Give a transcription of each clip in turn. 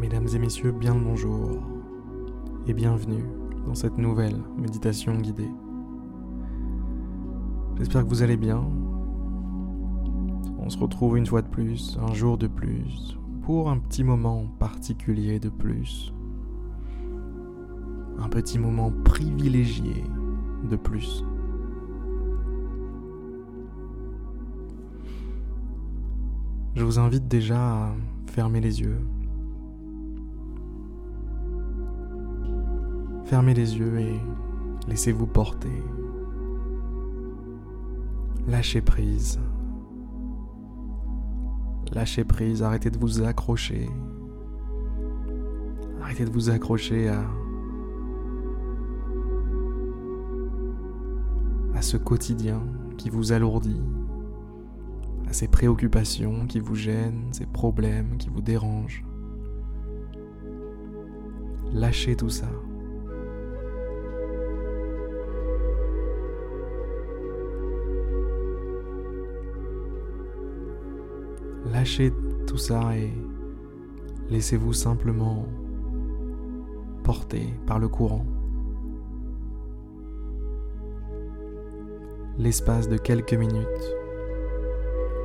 Mesdames et messieurs, bien le bonjour et bienvenue dans cette nouvelle méditation guidée. J'espère que vous allez bien. On se retrouve une fois de plus, un jour de plus, pour un petit moment particulier de plus. Un petit moment privilégié de plus. Je vous invite déjà à fermer les yeux. Fermez les yeux et laissez-vous porter. Lâchez prise. Lâchez prise, arrêtez de vous accrocher. Arrêtez de vous accrocher à ce quotidien qui vous alourdit, à ces préoccupations qui vous gênent, ces problèmes qui vous dérangent. Lâchez tout ça. Lâchez tout ça et laissez-vous simplement porter par le courant. L'espace de quelques minutes,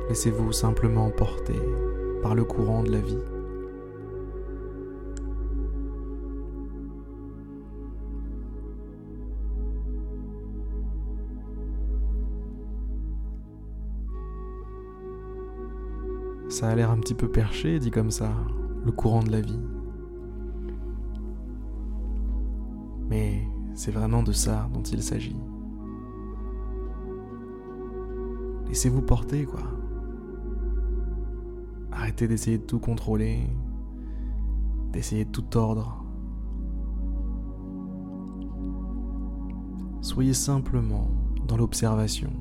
laissez-vous simplement porter par le courant de la vie. Ça a l'air un petit peu perché, dit comme ça, le courant de la vie. Mais c'est vraiment de ça dont il s'agit. Laissez-vous porter, quoi. Arrêtez d'essayer de tout contrôler, d'essayer de tout ordre. Soyez simplement dans l'observation.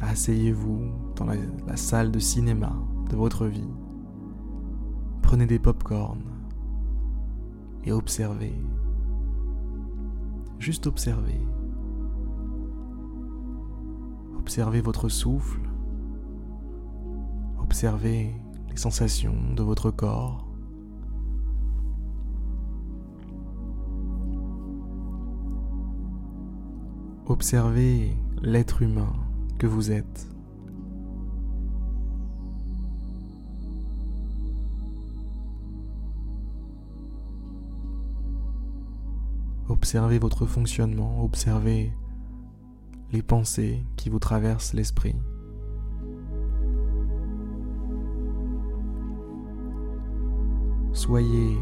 Asseyez-vous dans la, salle de cinéma de votre vie. Prenez des pop-corn et observez. Juste observez. Observez votre souffle. Observez les sensations de votre corps. Observez l'être humain que vous êtes. Observez votre fonctionnement, observez les pensées qui vous traversent l'esprit. Soyez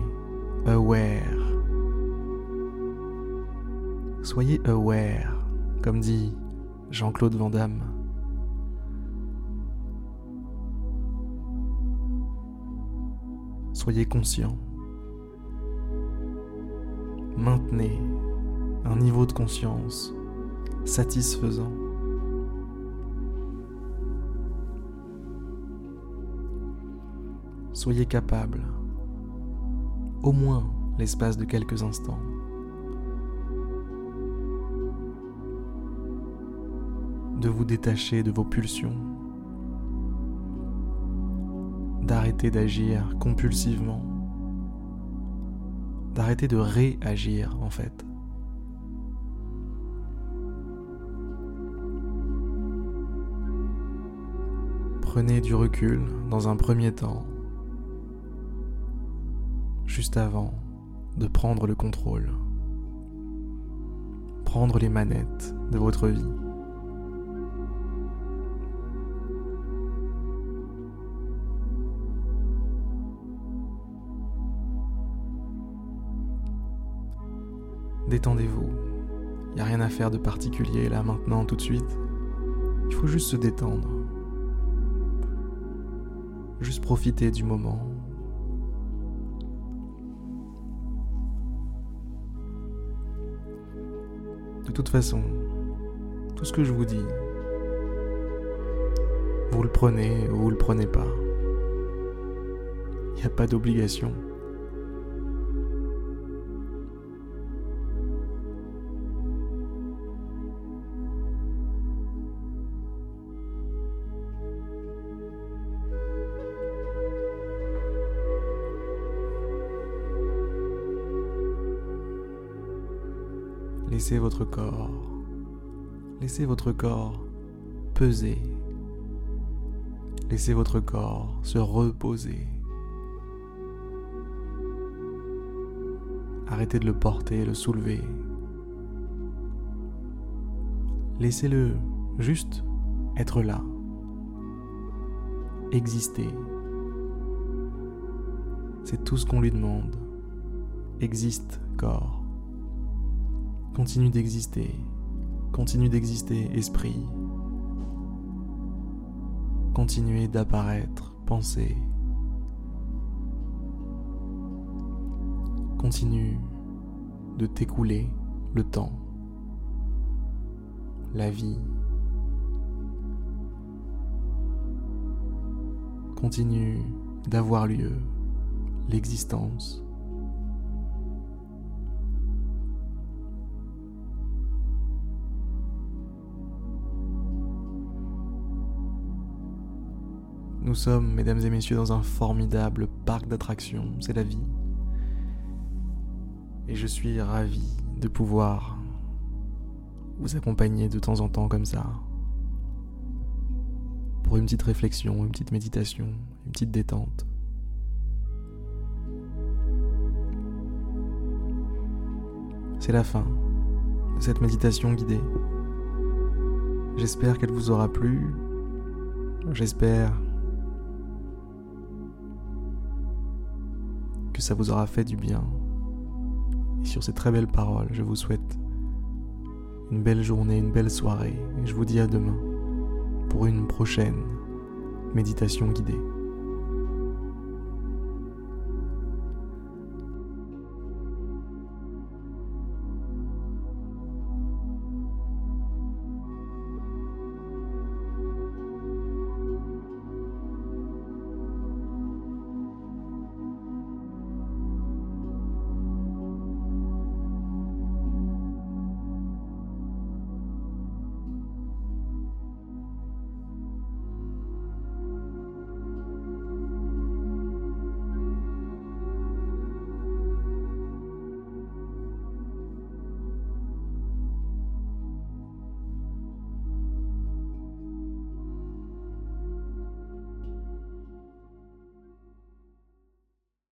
aware. Soyez aware, comme dit Jean-Claude Van Damme. Soyez conscient. Maintenez un niveau de conscience satisfaisant. Soyez capable, au moins l'espace de quelques instants, de vous détacher de vos pulsions, d'arrêter d'agir compulsivement, d'arrêter de réagir en fait. Prenez du recul dans un premier temps, juste avant de prendre le contrôle, prendre les manettes de votre vie. Détendez-vous. Il n'y a rien à faire de particulier là maintenant tout de suite. Il faut juste se détendre. Juste profiter du moment. De toute façon, tout ce que je vous dis, vous le prenez ou vous le prenez pas. Il n'y a pas d'obligation. Laissez votre corps, laissez votre corps peser. Laissez votre corps se reposer. Arrêtez de le porter, le soulever. Laissez-le juste être là, exister. C'est tout ce qu'on lui demande. Existe, corps. Continue d'exister. Continue d'exister, esprit. Continuez d'apparaître, pensez. Continue de t'écouler le temps, la vie. Continue d'avoir lieu, l'existence. Nous sommes, mesdames et messieurs, dans un formidable parc d'attractions, c'est la vie. Et je suis ravi de pouvoir vous accompagner de temps en temps comme ça. Pour une petite réflexion, une petite méditation, une petite détente. C'est la fin de cette méditation guidée. J'espère qu'elle vous aura plu. J'espère ça vous aura fait du bien. Et sur ces très belles paroles, je vous souhaite une belle journée, une belle soirée, et je vous dis à demain pour une prochaine méditation guidée.